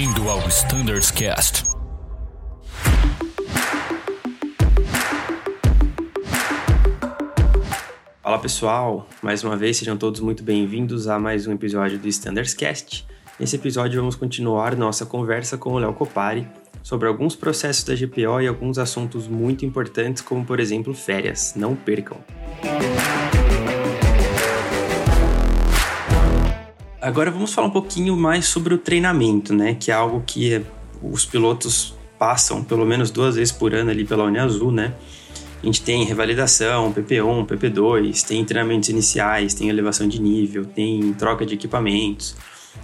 Bem-vindo ao Standards Cast. Fala pessoal, mais uma vez sejam todos muito bem-vindos a mais um episódio do Standards Cast. Nesse episódio vamos continuar nossa conversa com o Léo Copari sobre alguns processos da GPO e alguns assuntos muito importantes, como por exemplo férias. Não percam! Agora vamos falar um pouquinho mais sobre o treinamento, né? Que é algo que os pilotos passam pelo menos duas vezes por ano ali pela Uniazul, né? A gente tem revalidação, PP1, PP2, tem treinamentos iniciais, tem elevação de nível, tem troca de equipamentos.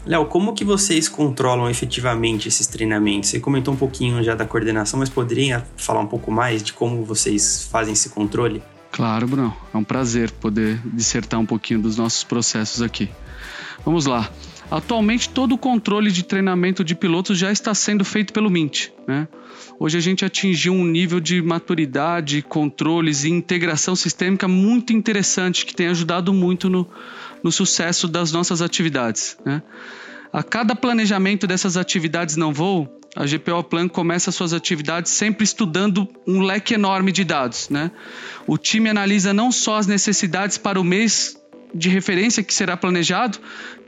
Léo, como que vocês controlam efetivamente esses treinamentos? Você comentou um pouquinho já da coordenação, mas poderia falar um pouco mais de como vocês fazem esse controle? Claro, Bruno. É um prazer poder dissertar um pouquinho dos nossos processos aqui. Vamos lá. Atualmente, todo o controle de treinamento de pilotos já está sendo feito pelo Mint. Né? Hoje a gente atingiu um nível de maturidade, controles e integração sistêmica muito interessante que tem ajudado muito no, no sucesso das nossas atividades. Né? A cada planejamento dessas atividades não voo, a GPO Plan começa suas atividades sempre estudando um leque enorme de dados. Né? O time analisa não só as necessidades para o mês de referência que será planejado,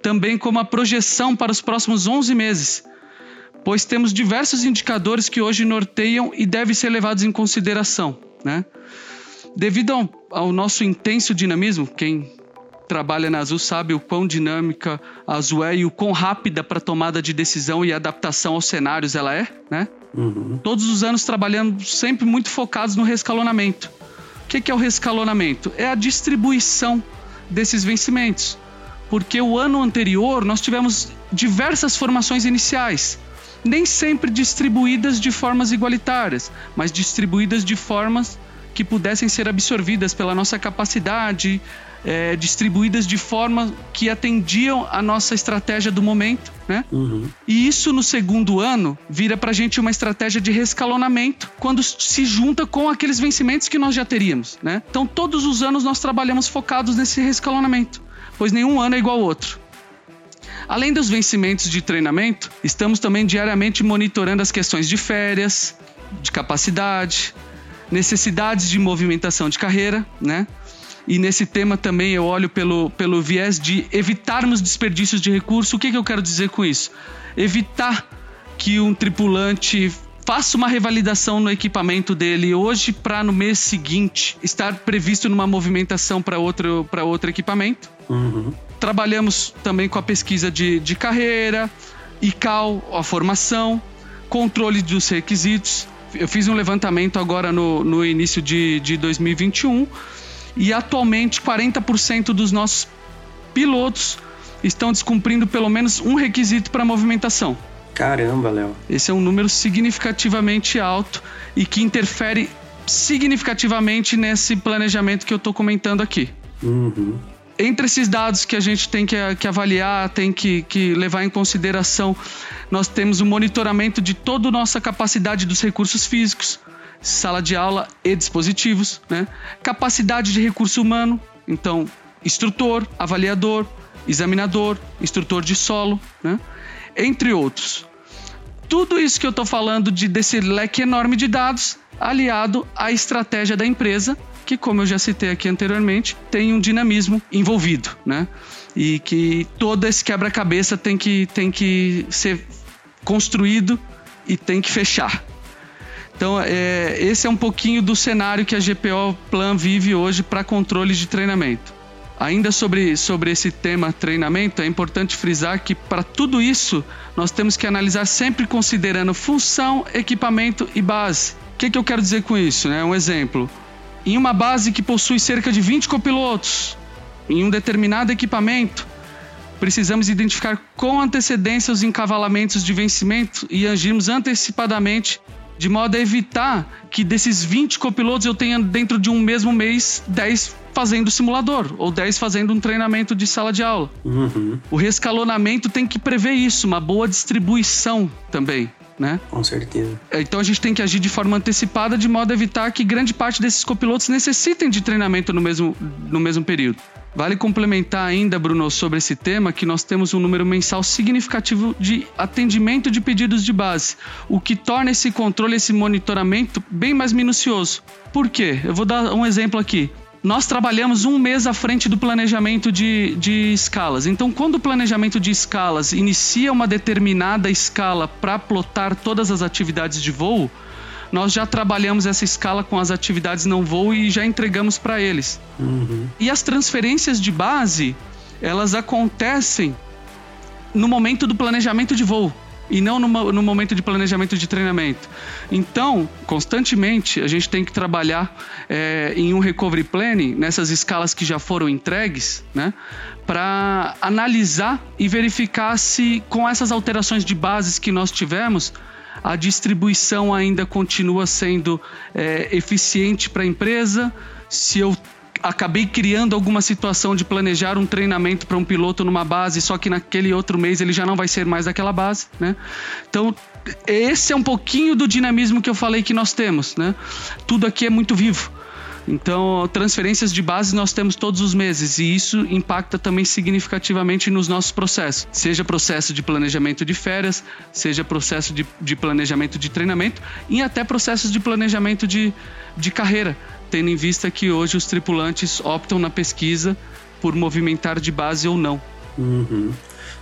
também como a projeção para os próximos 11 meses, pois temos diversos indicadores que hoje norteiam e devem ser levados em consideração. Né? Devido ao, ao nosso intenso dinamismo, quem trabalha na Azul sabe o quão dinâmica a Azul é e o quão rápida para tomada de decisão e adaptação aos cenários ela é, né? Uhum. Todos os anos trabalhando sempre muito focados no rescalonamento. O que é o rescalonamento? É a distribuição desses vencimentos. Porque o ano anterior nós tivemos diversas formações iniciais, nem sempre distribuídas de formas igualitárias, mas distribuídas de formas que pudessem ser absorvidas pela nossa capacidade, é, distribuídas de forma que atendiam a nossa estratégia do momento, né? Uhum. E isso no segundo ano vira para a gente uma estratégia de rescalonamento quando se junta com aqueles vencimentos que nós já teríamos, né? Então todos os anos nós trabalhamos focados nesse rescalonamento, pois nenhum ano é igual ao outro. Além dos vencimentos de treinamento, estamos também diariamente monitorando as questões de férias, de capacidade, necessidades de movimentação de carreira, né? E nesse tema também eu olho pelo, pelo viés de evitarmos desperdícios de recurso. O que, que eu quero dizer com isso? Evitar que um tripulante faça uma revalidação no equipamento dele hoje para no mês seguinte estar previsto numa movimentação para outro, outro equipamento. Uhum. Trabalhamos também com a pesquisa de, de carreira, ICAO, a formação, controle dos requisitos. Eu fiz um levantamento agora no, no início de, de 2021 e atualmente 40% dos nossos pilotos estão descumprindo pelo menos um requisito para movimentação. Caramba, Léo. Esse é um número significativamente alto e que interfere significativamente nesse planejamento que eu estou comentando aqui. Uhum. Entre esses dados que a gente tem que, que avaliar, tem que, que levar em consideração, nós temos o monitoramento de toda a nossa capacidade dos recursos físicos, sala de aula e dispositivos, né? capacidade de recurso humano, então instrutor, avaliador, examinador, instrutor de solo, né? entre outros. Tudo isso que eu estou falando de desse leque enorme de dados, aliado à estratégia da empresa, que, como eu já citei aqui anteriormente, tem um dinamismo envolvido, né? E que todo esse quebra-cabeça tem que, tem que ser construído e tem que fechar. Então, é, esse é um pouquinho do cenário que a GPO Plan vive hoje para controle de treinamento. Ainda sobre, sobre esse tema treinamento, é importante frisar que para tudo isso nós temos que analisar sempre considerando função, equipamento e base. O que, que eu quero dizer com isso? Né? Um exemplo: em uma base que possui cerca de 20 copilotos, em um determinado equipamento, precisamos identificar com antecedência os encavalamentos de vencimento e agirmos antecipadamente de modo a evitar que desses 20 copilotos eu tenha dentro de um mesmo mês 10 fazendo simulador ou 10 fazendo um treinamento de sala de aula. Uhum. O rescalonamento tem que prever isso, uma boa distribuição também. Né? Com certeza. É, então a gente tem que agir de forma antecipada de modo a evitar que grande parte desses copilotos necessitem de treinamento no mesmo, no mesmo período. Vale complementar ainda, Bruno, sobre esse tema, que nós temos um número mensal significativo de atendimento de pedidos de base, o que torna esse controle, esse monitoramento bem mais minucioso. Por quê? Eu vou dar um exemplo aqui. Nós trabalhamos um mês à frente do planejamento de, de escalas. Então, quando o planejamento de escalas inicia uma determinada escala para plotar todas as atividades de voo, nós já trabalhamos essa escala com as atividades não voo e já entregamos para eles. Uhum. E as transferências de base, elas acontecem no momento do planejamento de voo e não no, no, momento de planejamento de treinamento. Então, constantemente, a gente tem que trabalhar é, em um recovery planning, nessas escalas que já foram entregues, né, para analisar e verificar se, com essas alterações de bases que nós tivemos, a distribuição ainda continua sendo é, eficiente para a empresa, se eu acabei criando alguma situação de planejar um treinamento para um piloto numa base, só que naquele outro mês ele já não vai ser mais daquela base, né? Então, esse é um pouquinho do dinamismo que eu falei que nós temos, né? Tudo aqui é muito vivo. Então, transferências de base nós temos todos os meses e isso impacta também significativamente nos nossos processos, seja processo de planejamento de férias, seja processo de, de planejamento de treinamento e até processos de planejamento de, de carreira, tendo em vista que hoje os tripulantes optam na pesquisa por movimentar de base ou não. Uhum.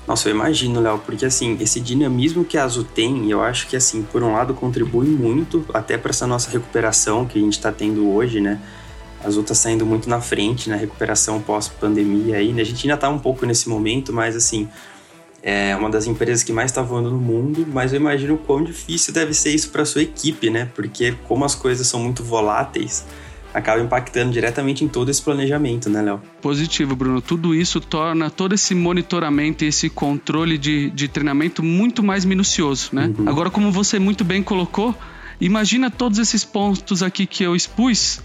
Nossa, eu imagino, Léo, porque assim, esse dinamismo que a Azul tem, eu acho que assim, por um lado contribui muito até para essa nossa recuperação que a gente está tendo hoje, né? A Azul está saindo muito na frente na recuperação pós-pandemia aí, né? A gente ainda está um pouco nesse momento, mas assim, é uma das empresas que mais está voando no mundo, mas eu imagino o quão difícil deve ser isso para sua equipe, né? Porque como as coisas são muito voláteis, acaba impactando diretamente em todo esse planejamento, né, Léo? Positivo, Bruno. Tudo isso torna todo esse monitoramento e esse controle de, de treinamento muito mais minucioso, né? Uhum. Agora, como você muito bem colocou, imagina todos esses pontos aqui que eu expus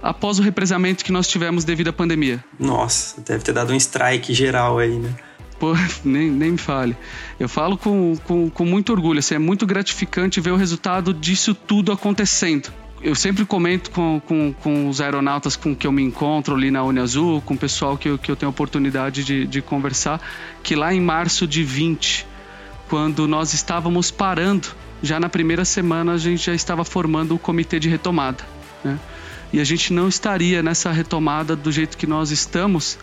após o represamento que nós tivemos devido à pandemia. Nossa, deve ter dado um strike geral aí, né? Pô, nem, nem me fale. Eu falo com, com, com muito orgulho, assim, é muito gratificante ver o resultado disso tudo acontecendo eu sempre comento com, com, com os aeronautas com que eu me encontro ali na Uniazul, com o pessoal que eu, que eu tenho oportunidade de, de conversar, que lá em março de 20, quando nós estávamos parando, já na primeira semana a gente já estava formando o comitê de retomada. Né? E a gente não estaria nessa retomada do jeito que nós estamos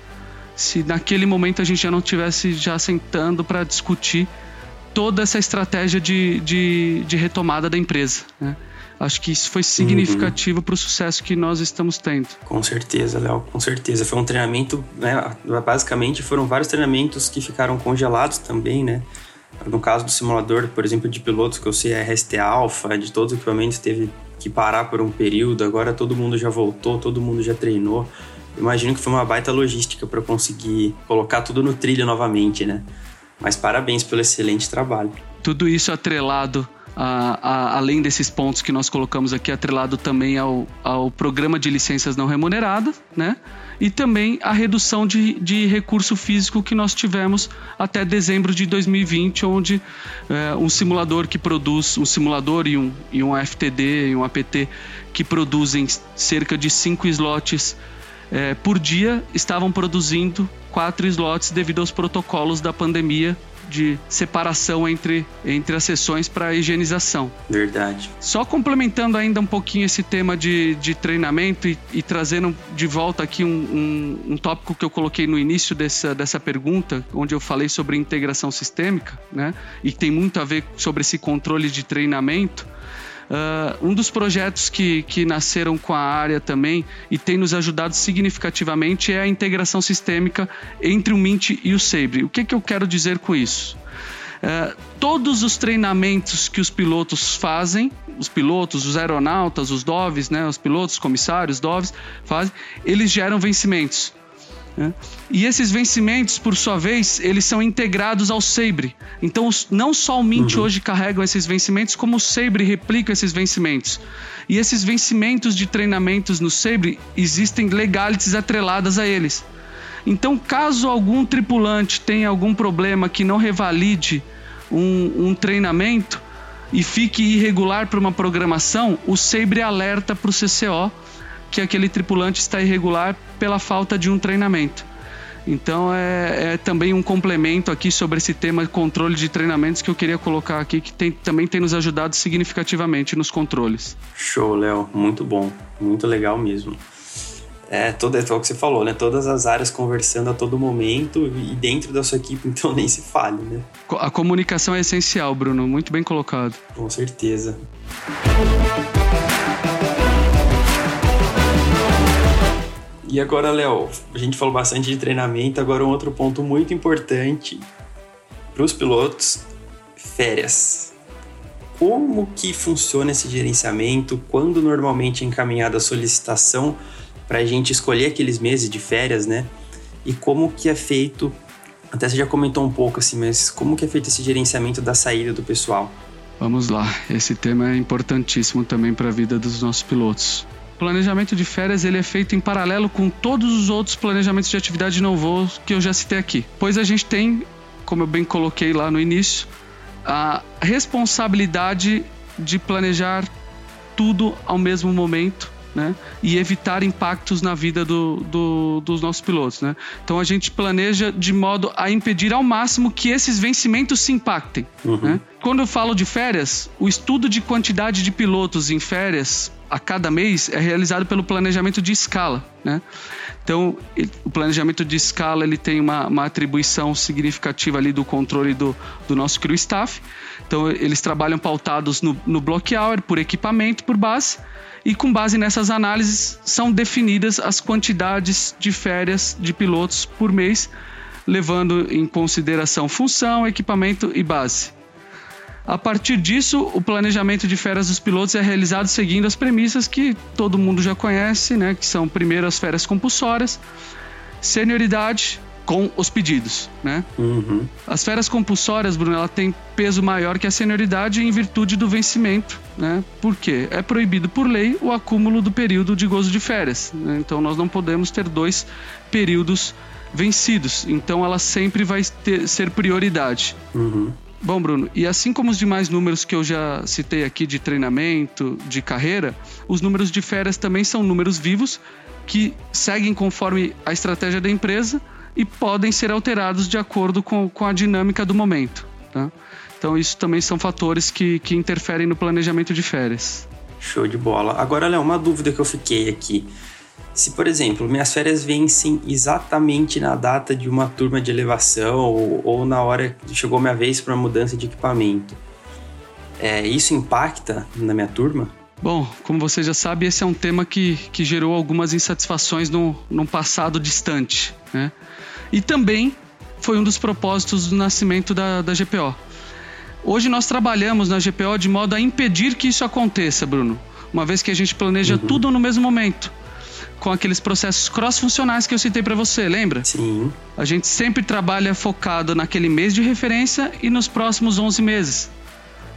se naquele momento a gente já não tivesse já sentando para discutir toda essa estratégia de, de, de retomada da empresa. Né? Acho que isso foi significativo uhum. para o sucesso que nós estamos tendo. Com certeza, Léo, com certeza. Foi um treinamento, né? Basicamente foram vários treinamentos que ficaram congelados também, né? No caso do simulador, por exemplo, de pilotos que eu sei, a RST Alpha, de todos os equipamentos, teve que parar por um período. Agora todo mundo já voltou, todo mundo já treinou. Imagino que foi uma baita logística para conseguir colocar tudo no trilho novamente, né? Mas parabéns pelo excelente trabalho. Tudo isso atrelado a, a, além desses pontos que nós colocamos aqui, atrelado também ao, ao programa de licenças não remuneradas, né? E também a redução de, de recurso físico que nós tivemos até dezembro de 2020, onde é, um simulador que produz, um simulador e um, e um FTD e um APT que produzem cerca de 5 slots é, por dia, estavam produzindo quatro slots devido aos protocolos da pandemia de separação entre, entre as sessões para higienização. Verdade. Só complementando ainda um pouquinho esse tema de, de treinamento e, e trazendo de volta aqui um, um, um, tópico que eu coloquei no início dessa, dessa pergunta, onde eu falei sobre integração sistêmica, né? E tem muito a ver sobre esse controle de treinamento. Uh, um dos projetos que, que nasceram com a área também e tem nos ajudado significativamente é a integração sistêmica entre o Mint e o Sabre. O que, que eu quero dizer com isso? Uh, todos os treinamentos que os pilotos fazem, os pilotos, os aeronautas, os DOVs, né, os pilotos, os comissários, DOVs, fazem, eles geram vencimentos. Né? E esses vencimentos, por sua vez, eles são integrados ao Sabre. Então, não só o Mint uhum. hoje carregam esses vencimentos, como o Sabre replica esses vencimentos. E esses vencimentos de treinamentos no Sabre, existem legalities atreladas a eles. Então, caso algum tripulante tenha algum problema que não revalide um, um treinamento e fique irregular para uma programação, o Sabre alerta para o CCO que aquele tripulante está irregular pela falta de um treinamento. Então é, é, também um complemento aqui sobre esse tema de controle de treinamentos que eu queria colocar aqui, que tem, também tem nos ajudado significativamente nos controles. Show, Léo. Muito bom. Muito legal mesmo. É, todo, é o que você falou, né? Todas as áreas conversando a todo momento e dentro da sua equipe, então nem se fale, né? A comunicação é essencial, Bruno. Muito bem colocado. Com certeza. E agora, Léo, a gente falou bastante de treinamento, agora um outro ponto muito importante para os pilotos, férias. Como que funciona esse gerenciamento? Quando normalmente é encaminhada a solicitação para a gente escolher aqueles meses de férias, né? E como que é feito, até você já comentou um pouco assim, mas como que é feito esse gerenciamento da saída do pessoal? Vamos lá, esse tema é importantíssimo também para a vida dos nossos pilotos planejamento de férias ele é feito em paralelo com todos os outros planejamentos de atividade não voo que eu já citei aqui. Pois a gente tem, como eu bem coloquei lá no início, a responsabilidade de planejar tudo ao mesmo momento né? e evitar impactos na vida do, do, dos nossos pilotos. Né? Então a gente planeja de modo a impedir ao máximo que esses vencimentos se impactem. Uhum. Né? Quando eu falo de férias, o estudo de quantidade de pilotos em férias a cada mês é realizado pelo planejamento de escala. Né? Então, o planejamento de escala ele tem uma, uma atribuição significativa ali do controle do, do nosso crew staff. Então, eles trabalham pautados no, no block hour, por equipamento, por base, e com base nessas análises são definidas as quantidades de férias de pilotos por mês, levando em consideração função, equipamento e base. A partir disso, o planejamento de férias dos pilotos é realizado seguindo as premissas que todo mundo já conhece, né? Que são primeiro as férias compulsórias, senioridade com os pedidos, né? Uhum. As férias compulsórias, Bruno, ela tem peso maior que a senioridade em virtude do vencimento, né? Por quê? É proibido por lei o acúmulo do período de gozo de férias. Né? Então nós não podemos ter dois períodos vencidos. Então ela sempre vai ter, ser prioridade. Uhum. Bom, Bruno, e assim como os demais números que eu já citei aqui de treinamento, de carreira, os números de férias também são números vivos que seguem conforme a estratégia da empresa e podem ser alterados de acordo com, com a dinâmica do momento. Tá? Então, isso também são fatores que, que interferem no planejamento de férias. Show de bola. Agora, Léo, uma dúvida que eu fiquei aqui. Se, por exemplo, minhas férias vencem exatamente na data de uma turma de elevação ou, ou na hora que chegou minha vez para mudança de equipamento, é, isso impacta na minha turma? Bom, como você já sabe, esse é um tema que, que gerou algumas insatisfações no, no passado distante. Né? E também foi um dos propósitos do nascimento da, da GPO. Hoje nós trabalhamos na GPO de modo a impedir que isso aconteça, Bruno. Uma vez que a gente planeja uhum. tudo no mesmo momento com aqueles processos cross-funcionais que eu citei para você, lembra? Sim. A gente sempre trabalha focado naquele mês de referência e nos próximos 11 meses.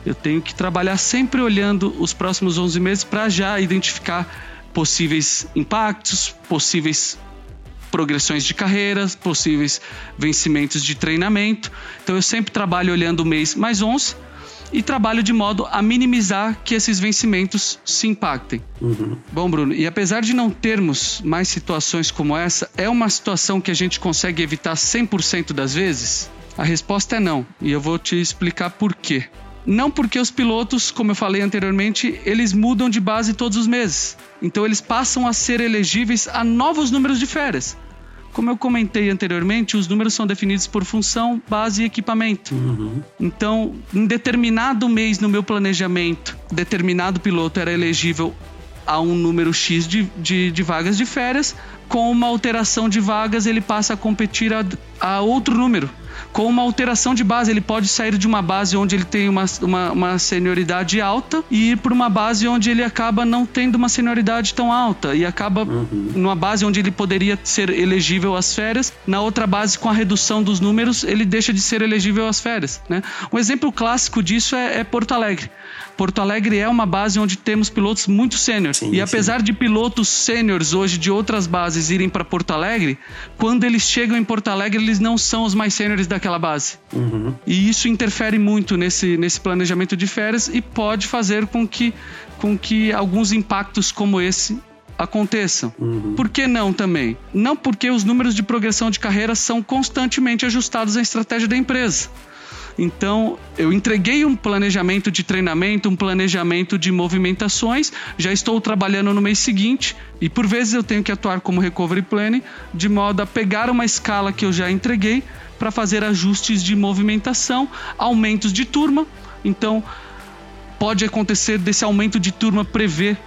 Eu tenho que trabalhar sempre olhando os próximos 11 meses para já identificar possíveis impactos, possíveis progressões de carreiras, possíveis vencimentos de treinamento. Então eu sempre trabalho olhando o mês mais 11 e trabalho de modo a minimizar que esses vencimentos se impactem. Uhum. Bom, Bruno, e apesar de não termos mais situações como essa, é uma situação que a gente consegue evitar 100% das vezes? A resposta é não, e eu vou te explicar por quê. Não porque os pilotos, como eu falei anteriormente, eles mudam de base todos os meses. Então eles passam a ser elegíveis a novos números de férias. Como eu comentei anteriormente, os números são definidos por função, base e equipamento. Uhum. Então, em determinado mês no meu planejamento, determinado piloto era elegível a um número X de, de, de, vagas de férias, com uma alteração de vagas ele passa a competir a, a outro número com uma alteração de base. Ele pode sair de uma base onde ele tem uma, uma, uma senioridade alta e ir para uma base onde ele acaba não tendo uma senioridade tão alta e acaba uhum. numa base onde ele poderia ser elegível às férias, na outra base com a redução dos números ele deixa de ser elegível às férias. Né? Um exemplo clássico disso é, é Porto Alegre. Porto Alegre é uma base onde temos pilotos muito sêniores. E apesar sim. de pilotos sêniores hoje de outras bases irem para Porto Alegre, quando eles chegam em Porto Alegre, eles não são os mais sêniores daquela base. Uhum. E isso interfere muito nesse, nesse planejamento de férias e pode fazer com que, com que alguns impactos como esse aconteçam. Uhum. Por que não também? Não porque os números de progressão de carreira são constantemente ajustados à estratégia da empresa. Então, eu entreguei um planejamento de treinamento, um planejamento de movimentações, já estou trabalhando no mês seguinte e por vezes eu tenho que atuar como recovery planning, de modo a pegar uma escala que eu já entreguei para fazer ajustes de movimentação, aumentos de turma. Então, pode acontecer desse aumento de turma prever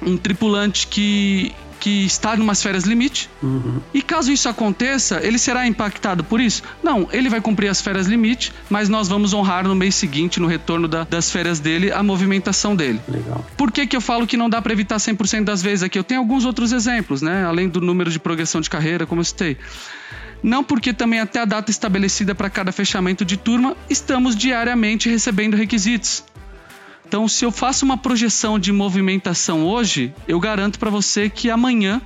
um tripulante que que está em umas férias limite. Uhum. E caso isso aconteça, ele será impactado por isso? Não, ele vai cumprir as férias limite, mas nós vamos honrar no mês seguinte, no retorno da, das férias dele, a movimentação dele. Legal. Por que, que eu falo que não dá para evitar 100% das vezes aqui? Eu tenho alguns outros exemplos, né? Além do número de progressão de carreira, como eu citei. Não porque também até a data estabelecida para cada fechamento de turma, estamos diariamente recebendo requisitos. Então, se eu faço uma projeção de movimentação hoje, eu garanto para você que amanhã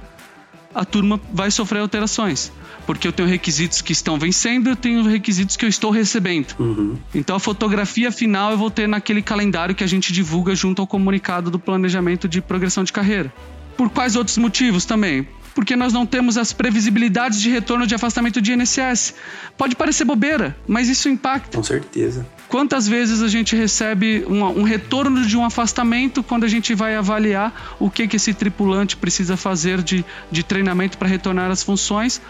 a turma vai sofrer alterações. Porque eu tenho requisitos que estão vencendo, eu tenho requisitos que eu estou recebendo. Uhum. Então a fotografia final eu vou ter naquele calendário que a gente divulga junto ao comunicado do planejamento de progressão de carreira. Por quais outros motivos também? Porque nós não temos as previsibilidades de retorno de afastamento de INSS. Pode parecer bobeira, mas isso impacta. Com certeza. Quantas vezes a gente recebe um, um retorno de um afastamento quando a gente vai avaliar o que, que esse tripulante precisa fazer de, de treinamento para retornar às funções?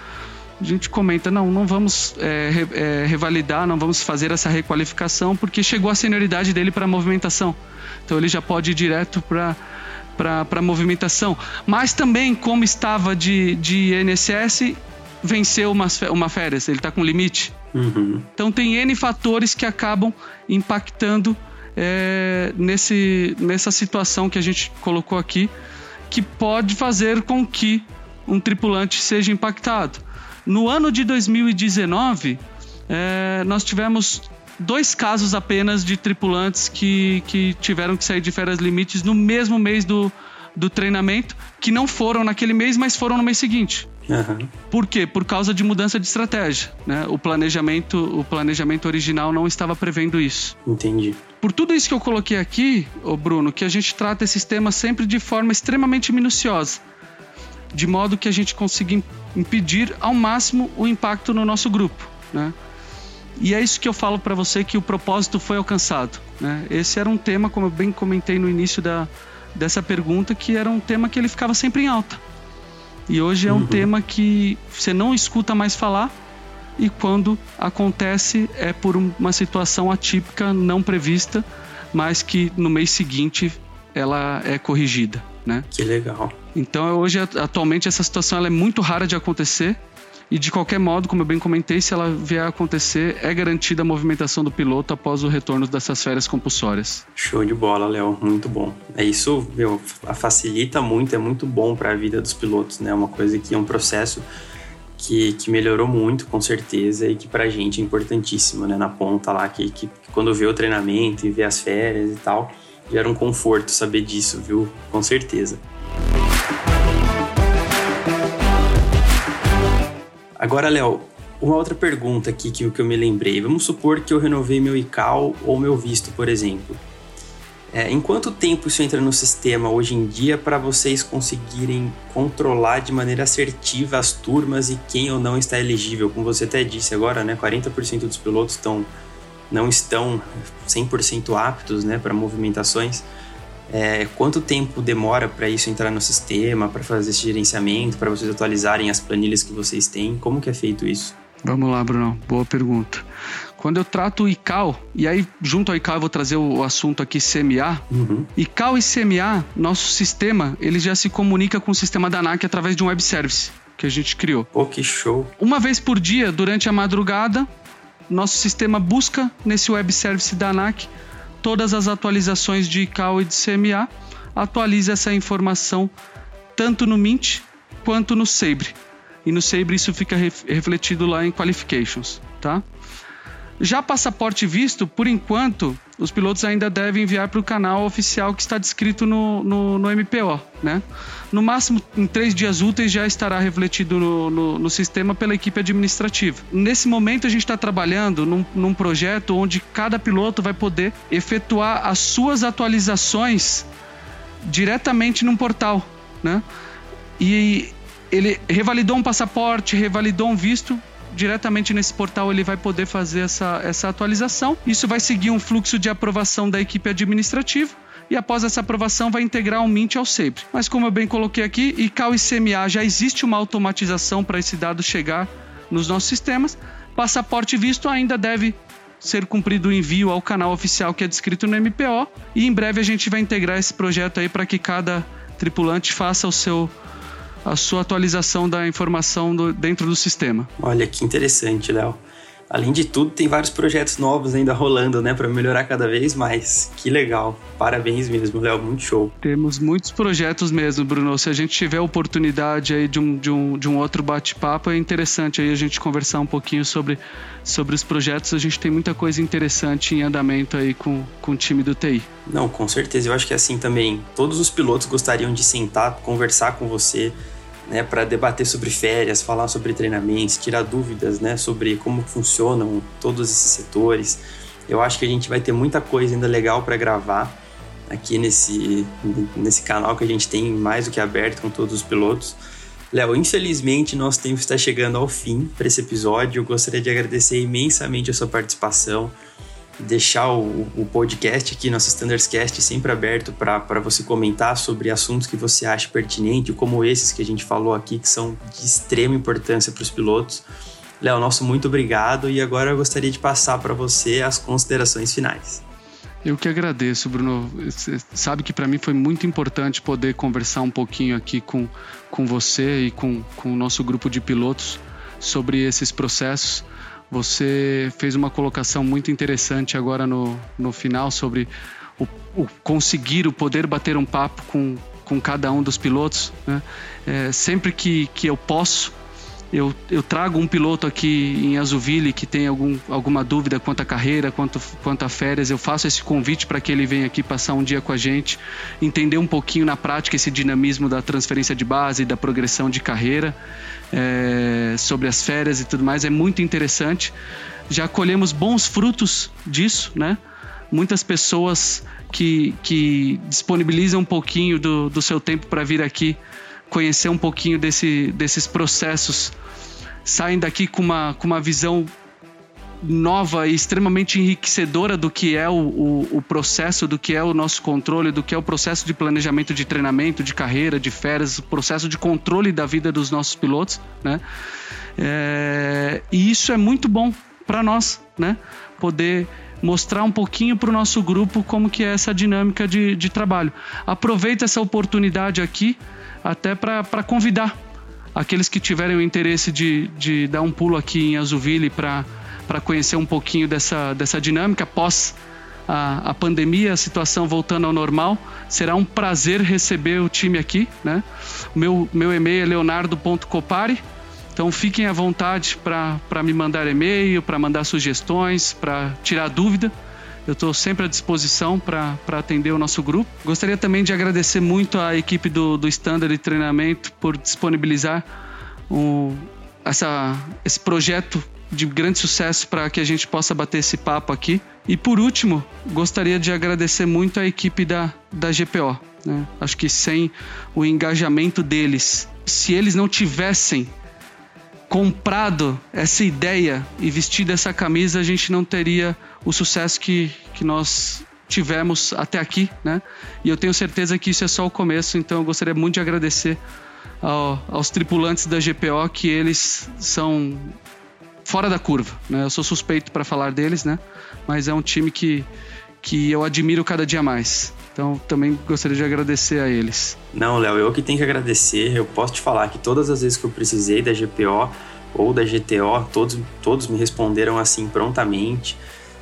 a gente comenta, não, não vamos é, é, revalidar, não vamos fazer essa requalificação, porque chegou a senioridade dele para a movimentação. Então ele já pode ir direto para para movimentação. Mas também, como estava de, de INSS, venceu uma, uma férias, ele está com limite. Uhum. Então tem N fatores que acabam impactando é, nesse, nessa situação que a gente colocou aqui, que pode fazer com que um tripulante seja impactado. No ano de 2019, é, nós tivemos dois casos apenas de tripulantes que, que tiveram que sair de férias limites no mesmo mês do, do treinamento, que não foram naquele mês, mas foram no mês seguinte. Uhum. Por quê? Por causa de mudança de estratégia. Né? O, planejamento, o planejamento original não estava prevendo isso. Entendi. Por tudo isso que eu coloquei aqui, ô Bruno, que a gente trata esses temas sempre de forma extremamente minuciosa, de modo que a gente consiga impedir ao máximo o impacto no nosso grupo. Né? E é isso que eu falo para você que o propósito foi alcançado. Né? Esse era um tema, como eu bem comentei no início da, dessa pergunta, que era um tema que ele ficava sempre em alta. E hoje é um uhum. tema que você não escuta mais falar e quando acontece é por uma situação atípica, não prevista, mas que no mês seguinte ela é corrigida, né? Que legal. Então hoje atualmente essa situação ela é muito rara de acontecer e de qualquer modo, como eu bem comentei, se ela vier a acontecer, é garantida a movimentação do piloto após o retorno dessas férias compulsórias. Show de bola, Léo, muito bom. É isso, meu, facilita muito, é muito bom para a vida dos pilotos, né? Uma coisa que é um processo que, que melhorou muito, com certeza, e que para a gente é importantíssimo, né? Na ponta lá, que, que quando vê o treinamento e vê as férias e tal, gera um conforto saber disso, viu? Com certeza. Agora, Léo, uma outra pergunta aqui que, que eu me lembrei. Vamos supor que eu renovei meu ICAO ou meu visto, por exemplo. É, em quanto tempo isso entra no sistema hoje em dia para vocês conseguirem controlar de maneira assertiva as turmas e quem ou não está elegível? Como você até disse agora, né, 40% dos pilotos estão, não estão 100% aptos né, para movimentações. É, quanto tempo demora para isso entrar no sistema, para fazer esse gerenciamento, para vocês atualizarem as planilhas que vocês têm? Como que é feito isso? Vamos lá, Bruno. Boa pergunta. Quando eu trato o ICAO, e aí junto ao ICAO eu vou trazer o assunto aqui CMA. Uhum. ICAO e CMA, nosso sistema, ele já se comunica com o sistema da ANAC através de um web service que a gente criou. Pô, que show. Uma vez por dia, durante a madrugada, nosso sistema busca nesse web service da ANAC todas as atualizações de ICAO e de CMA, atualiza essa informação tanto no Mint quanto no Sabre. E no Sabre isso fica refletido lá em Qualifications, tá? Já passaporte visto, por enquanto, os pilotos ainda devem enviar para o canal oficial que está descrito no, no, no, MPO, né? No máximo, em três dias úteis já estará refletido no, no, no sistema pela equipe administrativa. Nesse momento, a gente está trabalhando num, num projeto onde cada piloto vai poder efetuar as suas atualizações diretamente num portal né? E ele revalidou um passaporte, revalidou um visto, diretamente nesse portal ele vai poder fazer essa, essa atualização. Isso vai seguir um fluxo de aprovação da equipe administrativa e após essa aprovação vai integrar o Mint ao SAPRE. Mas como eu bem coloquei aqui, ICAO e CMA já existe uma automatização para esse dado chegar nos nossos sistemas. Passaporte visto ainda deve ser cumprido o envio ao canal oficial que é descrito no MPO e em breve a gente vai integrar esse projeto aí para que cada tripulante faça o seu a sua atualização da informação do, dentro do sistema. Olha que interessante, Léo. Além de tudo, tem vários projetos novos ainda rolando, né, para melhorar cada vez mais. Que legal. Parabéns mesmo, Léo, muito show. Temos muitos projetos mesmo, Bruno. Se a gente tiver oportunidade aí de um, de um, de um outro bate-papo, é interessante aí a gente conversar um pouquinho sobre, sobre os projetos. A gente tem muita coisa interessante em andamento aí com, com o time do TI. Não, com certeza. Eu acho que é assim também, todos os pilotos gostariam de sentar, conversar com você, né, para debater sobre férias, falar sobre treinamentos, tirar dúvidas, né, sobre como funcionam todos esses setores. Eu acho que a gente vai ter muita coisa ainda legal para gravar aqui nesse, nesse canal que a gente tem mais do que aberto com todos os pilotos. Léo, infelizmente nosso tempo está chegando ao fim para esse episódio. Eu gostaria de agradecer imensamente a sua participação deixar o, o podcast aqui, nosso Standards Cast, sempre aberto para você comentar sobre assuntos que você acha pertinente, como esses que a gente falou aqui, que são de extrema importância para os pilotos. Léo, nosso muito obrigado e agora eu gostaria de passar para você as considerações finais. Eu que agradeço, Bruno. Você sabe que para mim foi muito importante poder conversar um pouquinho aqui com, com você e com, com o nosso grupo de pilotos sobre esses processos. Você fez uma colocação muito interessante agora no, no final sobre o, o conseguir, o poder bater um papo com, com cada um dos pilotos. Né? É, sempre que, que eu posso, eu, eu trago um piloto aqui em Azuville que tem algum, alguma dúvida quanto à carreira, quanto, quanto a férias, eu faço esse convite para que ele venha aqui passar um dia com a gente, entender um pouquinho na prática esse dinamismo da transferência de base, da progressão de carreira, é, sobre as férias e tudo mais, é muito interessante. Já colhemos bons frutos disso, né? Muitas pessoas que, que disponibilizam um pouquinho do, do seu tempo para vir aqui conhecer um pouquinho desse, desses processos, saem daqui com uma, com uma visão nova e extremamente enriquecedora do que é o, o, o, processo, do que é o nosso controle, do que é o processo de planejamento de treinamento, de carreira, de férias, o processo de controle da vida dos nossos pilotos, né? É, e isso é muito bom para nós, né? Poder mostrar um pouquinho para o nosso grupo como que é essa dinâmica de, de trabalho. Aproveita essa oportunidade aqui até para convidar aqueles que tiverem o interesse de, de dar um pulo aqui em Azuville para conhecer um pouquinho dessa, dessa dinâmica pós a, a pandemia, a situação voltando ao normal. Será um prazer receber o time aqui. Né? Meu, meu e-mail é leonardo.copari. Então fiquem à vontade para me mandar e-mail, para mandar sugestões, para tirar dúvida. Eu estou sempre à disposição para atender o nosso grupo. Gostaria também de agradecer muito à equipe do, do Standard de Treinamento por disponibilizar um, essa, esse projeto de grande sucesso para que a gente possa bater esse papo aqui. E por último, gostaria de agradecer muito à equipe da, da GPO. Né? Acho que sem o engajamento deles, se eles não tivessem comprado essa ideia e vestido essa camisa, a gente não teria o sucesso que, que nós tivemos até aqui, né? E eu tenho certeza que isso é só o começo, então eu gostaria muito de agradecer ao, aos tripulantes da GPO que eles são fora da curva, né? Eu sou suspeito para falar deles, né? Mas é um time que, que eu admiro cada dia mais. Então também gostaria de agradecer a eles. Não, Léo, eu que tenho que agradecer. Eu posso te falar que todas as vezes que eu precisei da GPO ou da GTO, todos, todos me responderam assim prontamente.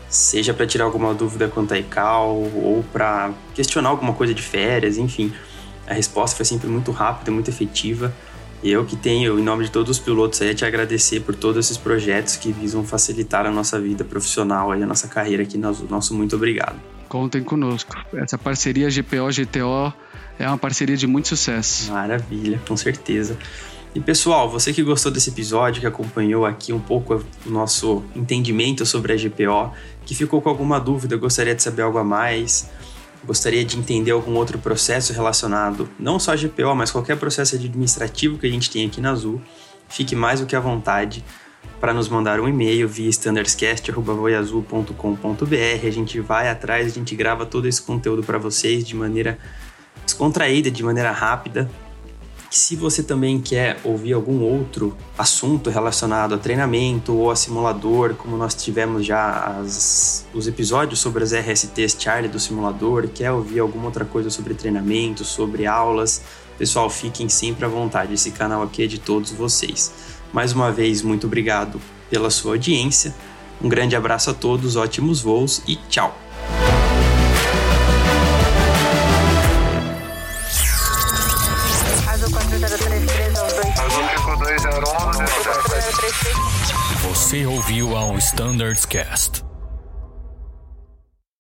Seja para tirar alguma dúvida quanto a ICAO ou para questionar alguma coisa de férias, enfim. A resposta foi sempre muito rápida, muito efetiva. E eu que tenho, em nome de todos os pilotos, aí, te agradecer por todos esses projetos que visam facilitar a nossa vida profissional e a nossa carreira aqui. Nosso muito obrigado. Contem conosco. Essa parceria GPO-GTO é uma parceria de muito sucesso. Maravilha, com certeza. E pessoal, você que gostou desse episódio, que acompanhou aqui um pouco o nosso entendimento sobre a GPO, que ficou com alguma dúvida, gostaria de saber algo a mais, gostaria de entender algum outro processo relacionado, não só a GPO, mas qualquer processo administrativo que a gente tem aqui na Azul, fique mais do que à vontade para nos mandar um e-mail via standardscast.voiazul.com.br. A gente vai atrás, a gente grava todo esse conteúdo para vocês de maneira descontraída, de maneira rápida. Se você também quer ouvir algum outro assunto relacionado a treinamento ou a simulador, como nós tivemos já as, os episódios sobre as RSTs Charlie do simulador, quer ouvir alguma outra coisa sobre treinamento, sobre aulas, pessoal, fiquem sempre à vontade. Esse canal aqui é de todos vocês. Mais uma vez, muito obrigado pela sua audiência. Um grande abraço a todos, ótimos voos e tchau! Você ouviu ao Standards Cast.